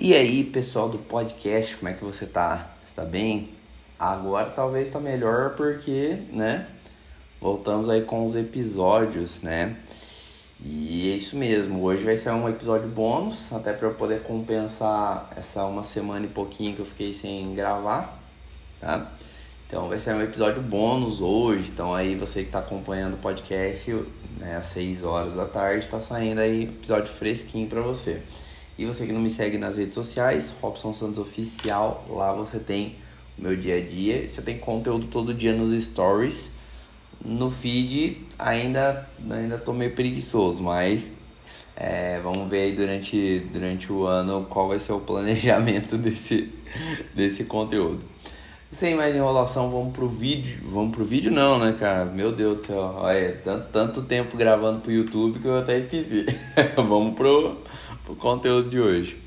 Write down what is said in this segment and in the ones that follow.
E aí, pessoal do podcast, como é que você tá? Está bem? Agora talvez tá melhor porque, né? Voltamos aí com os episódios, né? E é isso mesmo. Hoje vai ser um episódio bônus, até para eu poder compensar essa uma semana e pouquinho que eu fiquei sem gravar, tá? Então vai ser um episódio bônus hoje. Então aí você que está acompanhando o podcast, né, às 6 horas da tarde, está saindo aí episódio fresquinho para você. E você que não me segue nas redes sociais, Robson Santos Oficial, lá você tem o meu dia a dia. Você tem conteúdo todo dia nos stories. No feed ainda, ainda tô meio preguiçoso, mas é, vamos ver aí durante, durante o ano qual vai ser o planejamento desse, desse conteúdo. Sem mais enrolação, vamos pro vídeo. Vamos pro vídeo não, né, cara? Meu Deus do céu. Olha, tanto, tanto tempo gravando pro YouTube que eu até esqueci. vamos pro, pro conteúdo de hoje.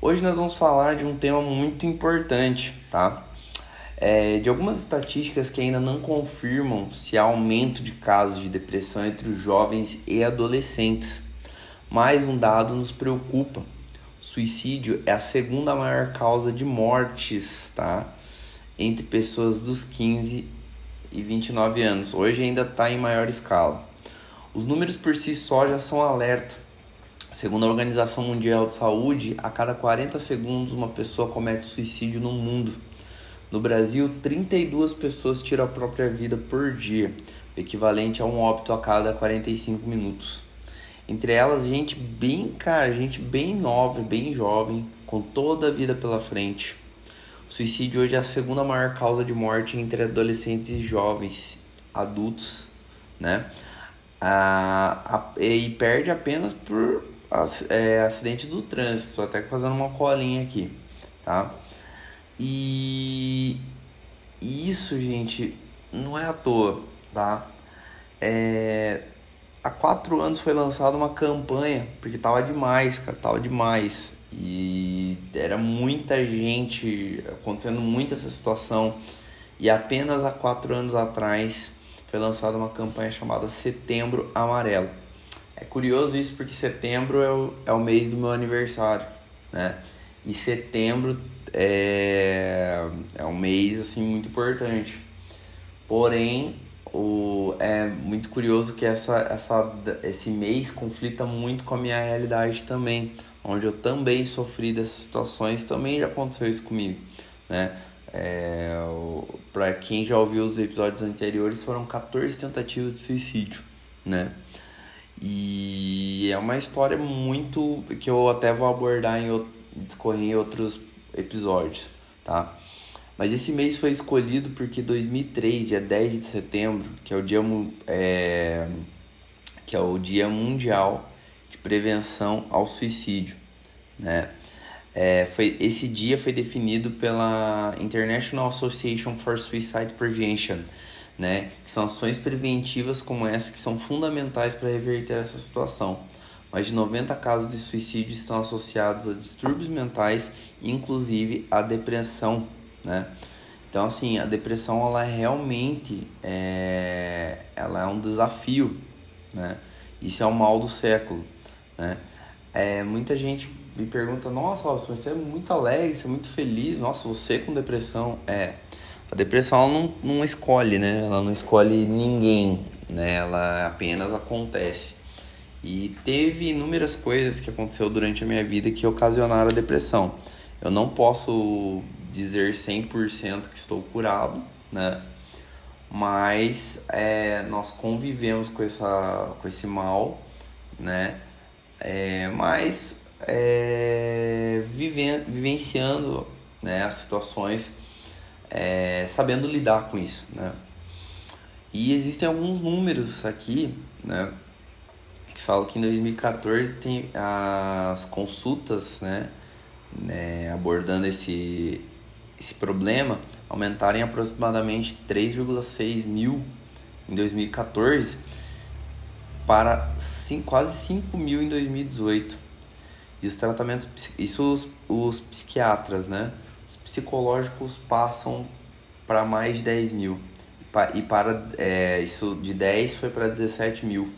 Hoje nós vamos falar de um tema muito importante, tá? É, de algumas estatísticas que ainda não confirmam se há aumento de casos de depressão entre os jovens e adolescentes. Mais um dado nos preocupa. Suicídio é a segunda maior causa de mortes, tá? entre pessoas dos 15 e 29 anos. Hoje ainda está em maior escala. Os números por si só já são alerta. Segundo a Organização Mundial de Saúde, a cada 40 segundos uma pessoa comete suicídio no mundo. No Brasil, 32 pessoas tiram a própria vida por dia, equivalente a um óbito a cada 45 minutos. Entre elas, gente bem, cara, gente bem nova, bem jovem, com toda a vida pela frente. O suicídio hoje é a segunda maior causa de morte entre adolescentes e jovens adultos, né? Ah, e perde apenas por é, acidente do trânsito. Estou até fazendo uma colinha aqui, tá? E isso, gente, não é à toa, tá? É, há quatro anos foi lançada uma campanha, porque tava demais, cara, tava demais. E era muita gente acontecendo muito essa situação. E apenas há quatro anos atrás foi lançada uma campanha chamada Setembro Amarelo. É curioso isso porque setembro é o, é o mês do meu aniversário, né? E setembro é, é um mês assim muito importante. Porém, o, é muito curioso que essa, essa, esse mês conflita muito com a minha realidade também onde eu também sofri dessas situações, também já aconteceu isso comigo, né? É, para quem já ouviu os episódios anteriores, foram 14 tentativas de suicídio, né? E é uma história muito que eu até vou abordar em discorrer em outros episódios, tá? Mas esse mês foi escolhido porque 2003, dia 10 de setembro, que é o dia é, que é o dia mundial de prevenção ao suicídio, né? É, foi, esse dia foi definido pela International Association for Suicide Prevention, né? Que são ações preventivas como essa que são fundamentais para reverter essa situação. Mais de 90 casos de suicídio estão associados a distúrbios mentais, inclusive a depressão, né? Então, assim, a depressão, ela é realmente é, ela é um desafio, né? Isso é o mal do século, né? É, muita gente me pergunta, nossa, você é muito alegre, você é muito feliz, nossa, você com depressão. É, a depressão ela não, não escolhe, né? Ela não escolhe ninguém, né? Ela apenas acontece. E teve inúmeras coisas que aconteceu durante a minha vida que ocasionaram a depressão. Eu não posso dizer 100% que estou curado, né? Mas é, nós convivemos com, essa, com esse mal, né? É, mas é, viven, vivenciando né, as situações, é, sabendo lidar com isso. Né? E existem alguns números aqui né, que falam que em 2014 tem as consultas né, né, abordando esse, esse problema aumentaram em aproximadamente 3,6 mil em 2014 para quase 5 mil em 2018. E os tratamentos, isso os, os psiquiatras, né? Os psicológicos passam para mais de 10 mil. E para é, isso de 10 foi para 17 mil,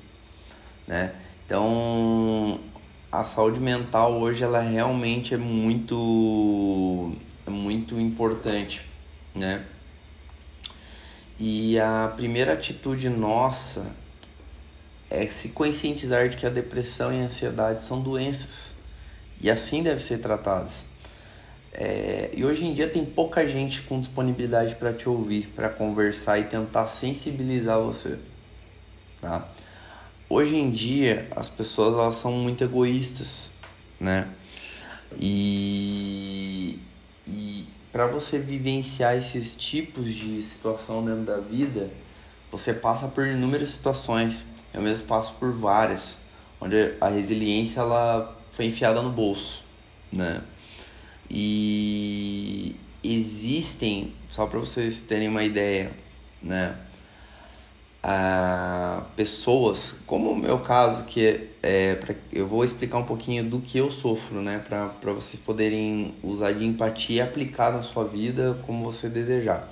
né? Então a saúde mental hoje ela realmente é muito é muito importante, né? E a primeira atitude nossa é se conscientizar de que a depressão e a ansiedade são doenças e assim devem ser tratadas. É, e hoje em dia tem pouca gente com disponibilidade para te ouvir, para conversar e tentar sensibilizar você, tá? Hoje em dia as pessoas elas são muito egoístas, né? E, e para você vivenciar esses tipos de situação dentro da vida, você passa por inúmeras situações. Eu mesmo passo por várias, onde a resiliência ela foi enfiada no bolso, né? E existem, só para vocês terem uma ideia, né? a pessoas, como o meu caso, que é, é pra, eu vou explicar um pouquinho do que eu sofro, né, para vocês poderem usar de empatia e aplicar na sua vida como você desejar.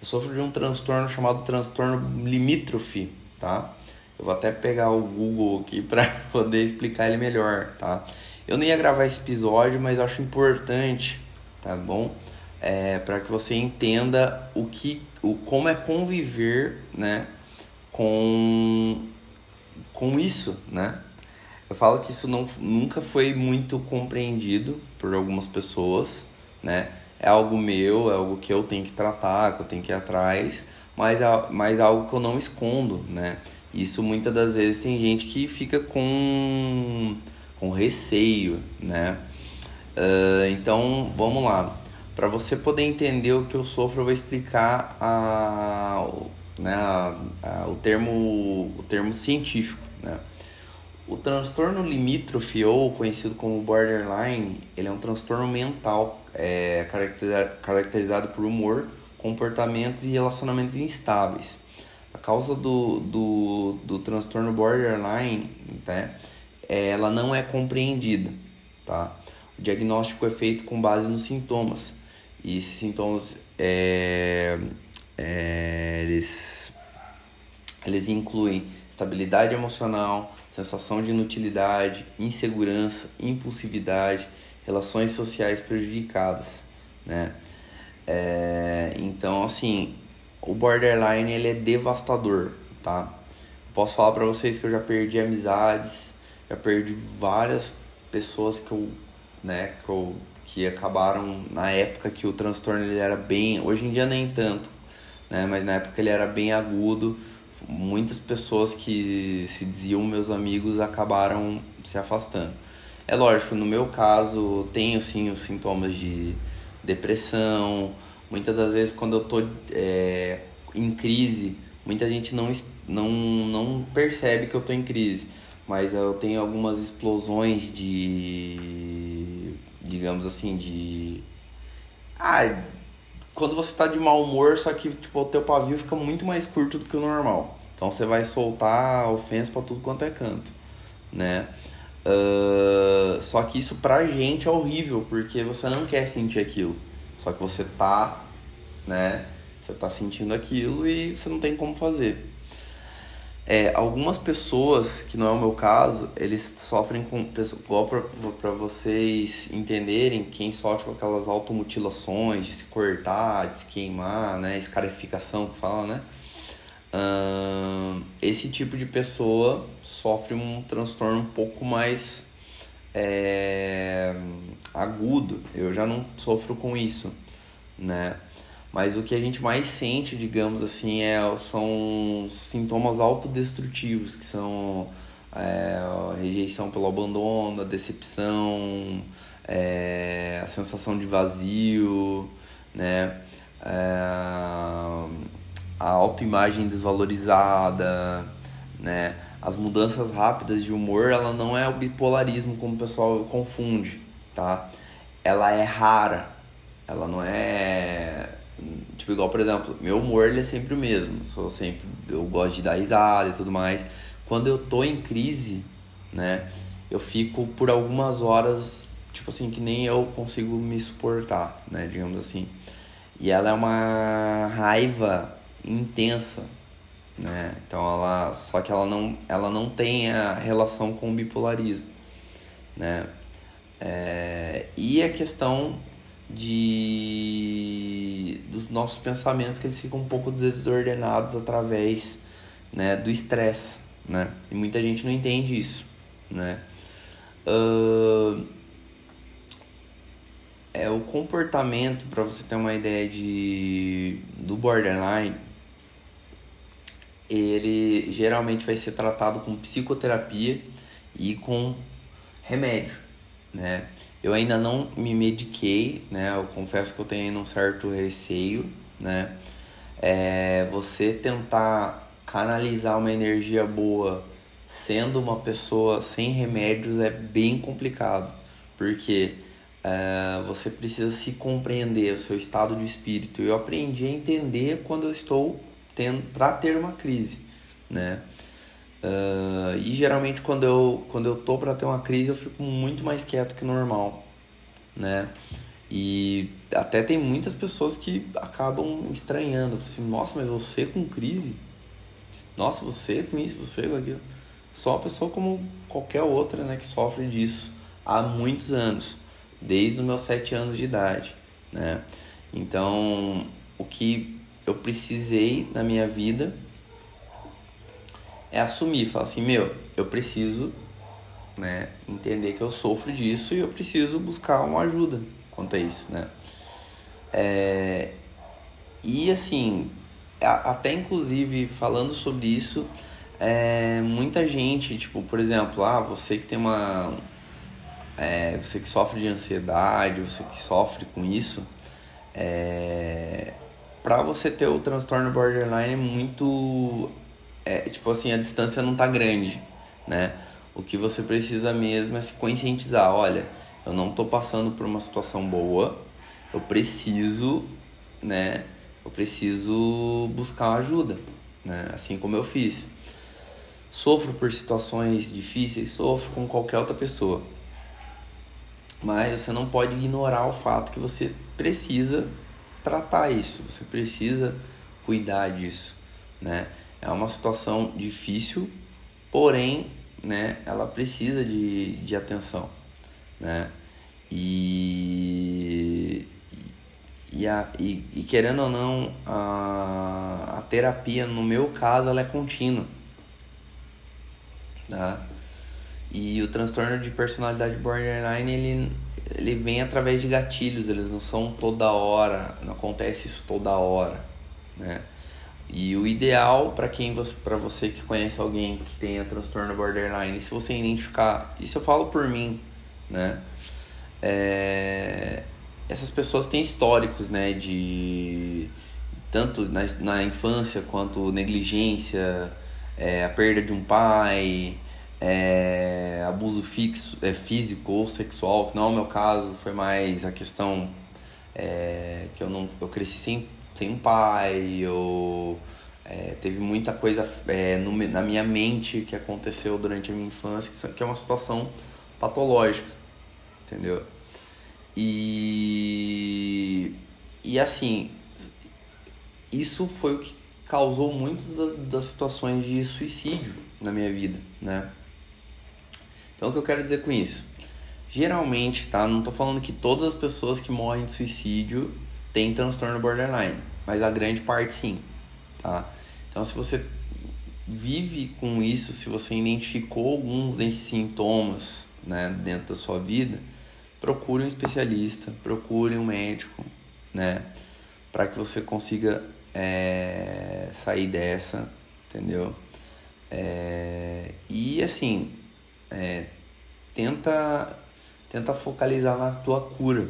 Eu sofro de um transtorno chamado transtorno limítrofe, tá? Eu vou até pegar o Google aqui para poder explicar ele melhor, tá? Eu nem ia gravar esse episódio, mas acho importante, tá bom? É, para que você entenda o que, o como é conviver, né, com, com isso, né? Eu falo que isso não, nunca foi muito compreendido por algumas pessoas, né? É algo meu, é algo que eu tenho que tratar, que eu tenho que ir atrás, mas, é, mas é algo que eu não escondo, né? Isso muitas das vezes tem gente que fica com, com receio, né? Uh, então, vamos lá. Para você poder entender o que eu sofro, eu vou explicar a, né, a, a, o, termo, o termo científico. Né? O transtorno limítrofe, ou conhecido como borderline, ele é um transtorno mental é, caracterizado, por humor, comportamentos e relacionamentos instáveis. Causa do, do, do transtorno borderline, né, ela não é compreendida. Tá? O diagnóstico é feito com base nos sintomas. E esses sintomas é, é, eles, eles incluem estabilidade emocional, sensação de inutilidade, insegurança, impulsividade, relações sociais prejudicadas, né? É, então, assim, o borderline ele é devastador, tá? Posso falar para vocês que eu já perdi amizades, já perdi várias pessoas que eu, né, que eu que acabaram na época que o transtorno ele era bem, hoje em dia nem tanto, né? Mas na época ele era bem agudo. Muitas pessoas que se diziam meus amigos acabaram se afastando. É lógico, no meu caso, tenho sim os sintomas de depressão. Muitas das vezes, quando eu tô é, em crise, muita gente não, não, não percebe que eu tô em crise. Mas eu tenho algumas explosões de. digamos assim, de. Ah, quando você tá de mau humor, só que tipo, o teu pavio fica muito mais curto do que o normal. Então você vai soltar ofensa para tudo quanto é canto, né? Uh, só que isso pra gente é horrível, porque você não quer sentir aquilo. Só que você tá, né? Você tá sentindo aquilo e você não tem como fazer. É, algumas pessoas, que não é o meu caso, eles sofrem com. Igual para vocês entenderem, quem sofre com aquelas automutilações, de se cortar, de se queimar, né? Escarificação que fala, né? esse tipo de pessoa sofre um transtorno um pouco mais é, agudo. Eu já não sofro com isso, né? Mas o que a gente mais sente, digamos assim, é, são sintomas autodestrutivos, que são é, rejeição pelo abandono, a decepção, é, a sensação de vazio, né? É, a autoimagem desvalorizada, né? As mudanças rápidas de humor, ela não é o bipolarismo como o pessoal confunde, tá? Ela é rara, ela não é Tipo, igual, por exemplo, meu humor ele é sempre o mesmo. Sou sempre. Eu gosto de dar risada e tudo mais. Quando eu tô em crise, né? Eu fico por algumas horas, tipo assim, que nem eu consigo me suportar, né? Digamos assim. E ela é uma raiva intensa, né? Então ela. Só que ela não, ela não tem a relação com o bipolarismo, né? É, e a questão de dos nossos pensamentos que eles ficam um pouco desordenados através né, do estresse, né? E muita gente não entende isso, né? Uh, é o comportamento para você ter uma ideia de do borderline ele geralmente vai ser tratado com psicoterapia e com remédio, né? Eu ainda não me mediquei, né? Eu confesso que eu tenho ainda um certo receio, né? É você tentar canalizar uma energia boa sendo uma pessoa sem remédios é bem complicado, porque é, você precisa se compreender, o seu estado de espírito. Eu aprendi a entender quando eu estou para ter uma crise, né? Uh, e geralmente quando eu quando eu tô para ter uma crise eu fico muito mais quieto que normal, né? E até tem muitas pessoas que acabam estranhando, assim, nossa, mas você com crise? Nossa, você com isso, você com aquilo. Só uma pessoa como qualquer outra, né, que sofre disso há muitos anos, desde os meus sete anos de idade, né? Então, o que eu precisei na minha vida é assumir, falar assim, meu, eu preciso, né, entender que eu sofro disso e eu preciso buscar uma ajuda quanto a isso, né? É, e assim, até inclusive falando sobre isso, é, muita gente, tipo, por exemplo, ah, você que tem uma. É, você que sofre de ansiedade, você que sofre com isso, é, para você ter o transtorno borderline é muito. É, tipo assim, a distância não tá grande, né? O que você precisa mesmo é se conscientizar: olha, eu não tô passando por uma situação boa, eu preciso, né? Eu preciso buscar ajuda, né? Assim como eu fiz. Sofro por situações difíceis, sofro com qualquer outra pessoa. Mas você não pode ignorar o fato que você precisa tratar isso, você precisa cuidar disso, né? É uma situação difícil, porém, né, ela precisa de, de atenção, né? E, e, a, e, e querendo ou não, a, a terapia, no meu caso, ela é contínua, tá? E o transtorno de personalidade borderline, ele ele vem através de gatilhos, eles não são toda hora, não acontece isso toda hora, né? E o ideal para quem você, para você que conhece alguém que tenha transtorno borderline, se você identificar, isso eu falo por mim, né? É, essas pessoas têm históricos, né, de tanto na, na infância quanto negligência, é, a perda de um pai, é, abuso fixo, é, físico ou sexual, que não é o meu caso, foi mais a questão é, que eu não eu cresci sem, sem um pai, eu é, teve muita coisa é, no, na minha mente que aconteceu durante a minha infância, que é uma situação patológica, entendeu? E, e assim, isso foi o que causou muitas das, das situações de suicídio na minha vida, né? Então o que eu quero dizer com isso? Geralmente, tá? Não tô falando que todas as pessoas que morrem de suicídio têm transtorno borderline, mas a grande parte sim, tá? Então se você vive com isso, se você identificou alguns desses sintomas, né, dentro da sua vida, procure um especialista, procure um médico, né, para que você consiga é, sair dessa, entendeu? É, e assim, é, tenta, tenta focalizar na tua cura.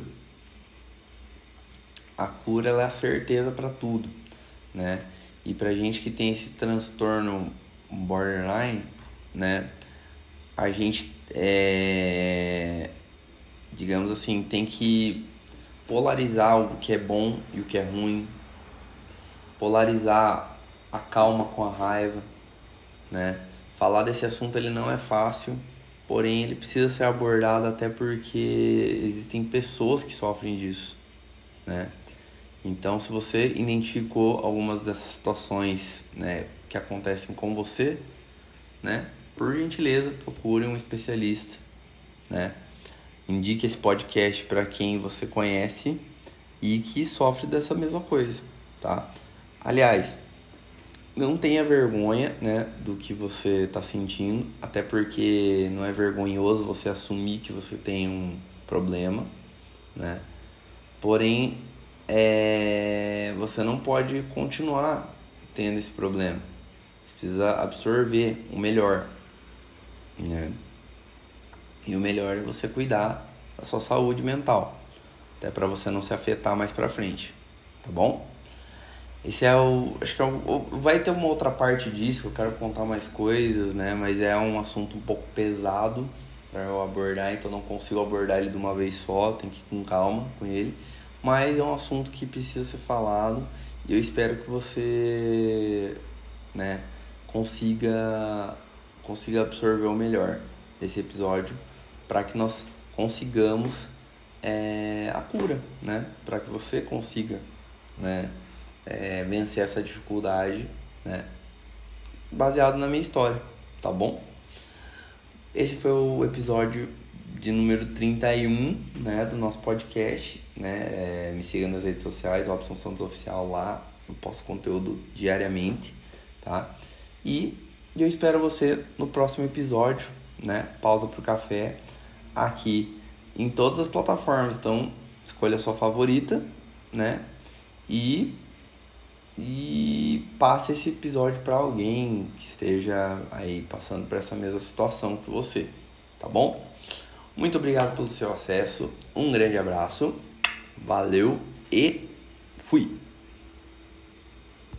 A cura é a certeza para tudo, né? E pra gente que tem esse transtorno borderline, né? A gente é, digamos assim, tem que polarizar o que é bom e o que é ruim, polarizar a calma com a raiva, né? falar desse assunto ele não é fácil, porém ele precisa ser abordado até porque existem pessoas que sofrem disso, né? Então, se você identificou algumas dessas situações, né, que acontecem com você, né, por gentileza, procure um especialista, né? Indique esse podcast para quem você conhece e que sofre dessa mesma coisa, tá? Aliás, não tenha vergonha, né, do que você está sentindo, até porque não é vergonhoso você assumir que você tem um problema, né? Porém, é, você não pode continuar tendo esse problema. Você precisa absorver o melhor, né? E o melhor é você cuidar da sua saúde mental, até para você não se afetar mais para frente, tá bom? Esse é o. Acho que é o, vai ter uma outra parte disso que eu quero contar mais coisas, né? Mas é um assunto um pouco pesado para eu abordar, então não consigo abordar ele de uma vez só, tem que ir com calma com ele. Mas é um assunto que precisa ser falado e eu espero que você, né, consiga consiga absorver o melhor desse episódio para que nós consigamos é, a cura, né? Para que você consiga, né? É, vencer essa dificuldade, né? Baseado na minha história, tá bom? Esse foi o episódio de número 31, né, do nosso podcast, né? É, me siga nas redes sociais, Robson Santos Oficial lá, eu posto conteúdo diariamente, tá? E eu espero você no próximo episódio, né? Pausa pro café aqui em todas as plataformas. Então, escolha a sua favorita, né? E e passe esse episódio para alguém que esteja aí passando por essa mesma situação que você, tá bom? Muito obrigado pelo seu acesso, um grande abraço, valeu e fui!